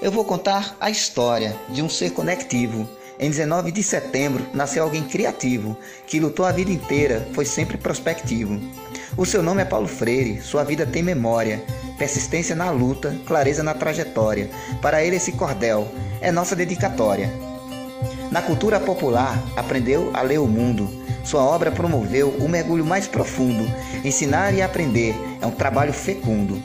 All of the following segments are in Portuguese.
Eu vou contar a história de um ser conectivo. Em 19 de setembro nasceu alguém criativo, que lutou a vida inteira, foi sempre prospectivo. O seu nome é Paulo Freire, sua vida tem memória, persistência na luta, clareza na trajetória. Para ele esse cordel é nossa dedicatória. Na cultura popular, aprendeu a ler o mundo. Sua obra promoveu o mergulho mais profundo. Ensinar e aprender é um trabalho fecundo.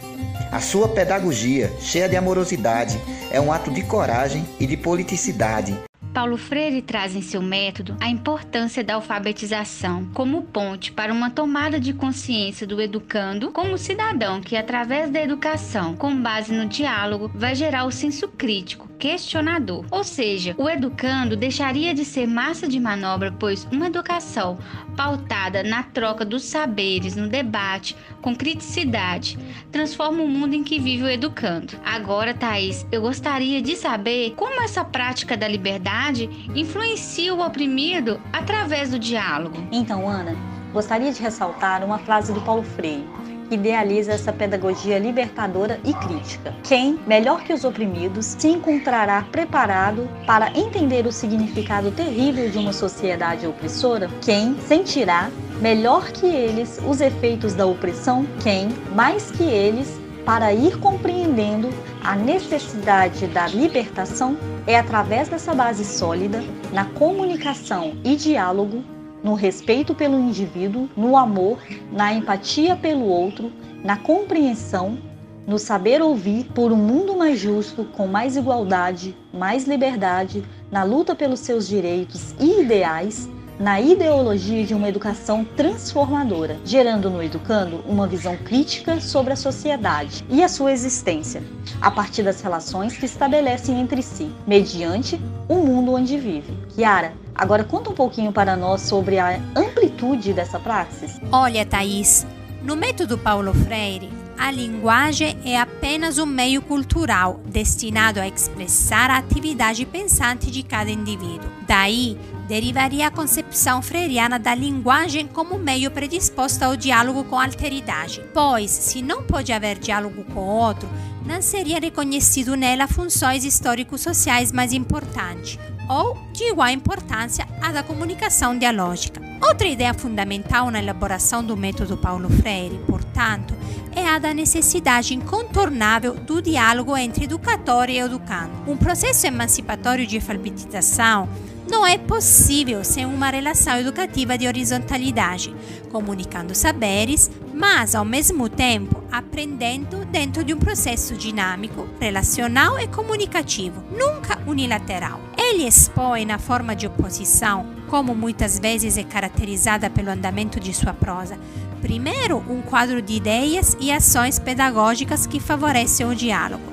A sua pedagogia, cheia de amorosidade, é um ato de coragem e de politicidade. Paulo Freire traz em seu método a importância da alfabetização como ponte para uma tomada de consciência do educando como cidadão que, através da educação, com base no diálogo, vai gerar o senso crítico, questionador. Ou seja, o educando deixaria de ser massa de manobra, pois uma educação pautada na troca dos saberes, no debate, com criticidade, transforma o mundo em que vive o educando. Agora, Thaís, eu gostaria de saber como essa prática da liberdade influencia o oprimido através do diálogo. Então, Ana, gostaria de ressaltar uma frase do Paulo Freire idealiza essa pedagogia libertadora e crítica. Quem, melhor que os oprimidos, se encontrará preparado para entender o significado terrível de uma sociedade opressora? Quem sentirá, melhor que eles, os efeitos da opressão? Quem, mais que eles, para ir compreendendo a necessidade da libertação? É através dessa base sólida, na comunicação e diálogo, no respeito pelo indivíduo, no amor, na empatia pelo outro, na compreensão, no saber ouvir por um mundo mais justo, com mais igualdade, mais liberdade, na luta pelos seus direitos e ideais, na ideologia de uma educação transformadora, gerando no educando uma visão crítica sobre a sociedade e a sua existência, a partir das relações que estabelecem entre si, mediante o mundo onde vive. Kiara, Agora conta um pouquinho para nós sobre a amplitude dessa praxis. Olha, Thaís, no método Paulo Freire, a linguagem é apenas um meio cultural destinado a expressar a atividade pensante de cada indivíduo. Daí derivaria a concepção freiriana da linguagem como meio predisposto ao diálogo com a alteridade, pois, se não pode haver diálogo com o outro, não seria reconhecido nela funções histórico-sociais mais importantes, ou de igual importância à da comunicação dialógica. Outra ideia fundamental na elaboração do método Paulo Freire, portanto, é a da necessidade incontornável do diálogo entre educador e educando. Um processo emancipatório de alfabetização não é possível sem uma relação educativa de horizontalidade, comunicando saberes, mas ao mesmo tempo aprendendo dentro de um processo dinâmico, relacional e comunicativo, nunca unilateral. Ele expõe na forma de oposição, como muitas vezes é caracterizada pelo andamento de sua prosa, primeiro um quadro de ideias e ações pedagógicas que favorecem o diálogo.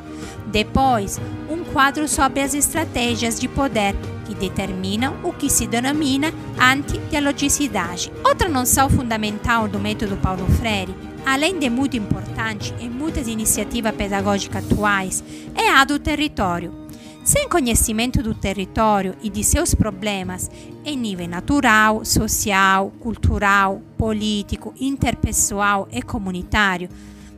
Depois, um quadro sobre as estratégias de poder que determinam o que se denomina antidialogicidade. Outra noção fundamental do método Paulo Freire, além de muito importante em muitas iniciativas pedagógicas atuais, é a do território. Sem conhecimento do território e de seus problemas em nível natural, social, cultural, político, interpessoal e comunitário,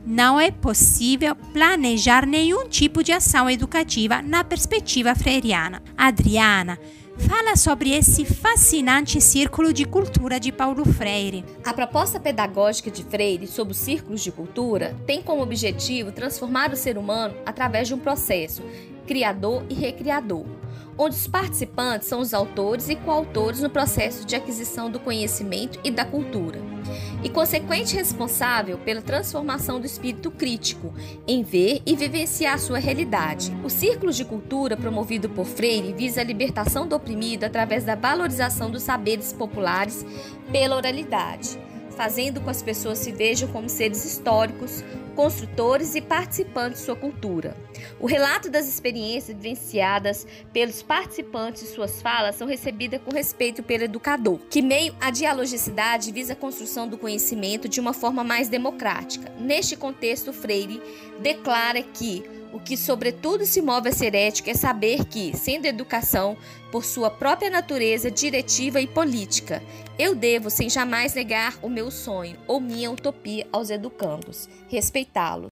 não é possível planejar nenhum tipo de ação educativa na perspectiva freiriana. Adriana fala sobre esse fascinante círculo de cultura de Paulo Freire. A proposta pedagógica de Freire sobre os círculos de cultura tem como objetivo transformar o ser humano através de um processo criador e recriador onde os participantes são os autores e coautores no processo de aquisição do conhecimento e da cultura, e consequente responsável pela transformação do espírito crítico em ver e vivenciar sua realidade. O círculo de cultura promovido por Freire visa a libertação do oprimido através da valorização dos saberes populares pela oralidade fazendo com que as pessoas se vejam como seres históricos, construtores e participantes de sua cultura. O relato das experiências vivenciadas pelos participantes e suas falas são recebidas com respeito pelo educador, que meio à dialogicidade visa a construção do conhecimento de uma forma mais democrática. Neste contexto, Freire declara que o que, sobretudo, se move a ser ético é saber que, sendo educação, por sua própria natureza diretiva e política, eu devo, sem jamais negar o meu sonho ou minha utopia aos educandos, respeitá-lo.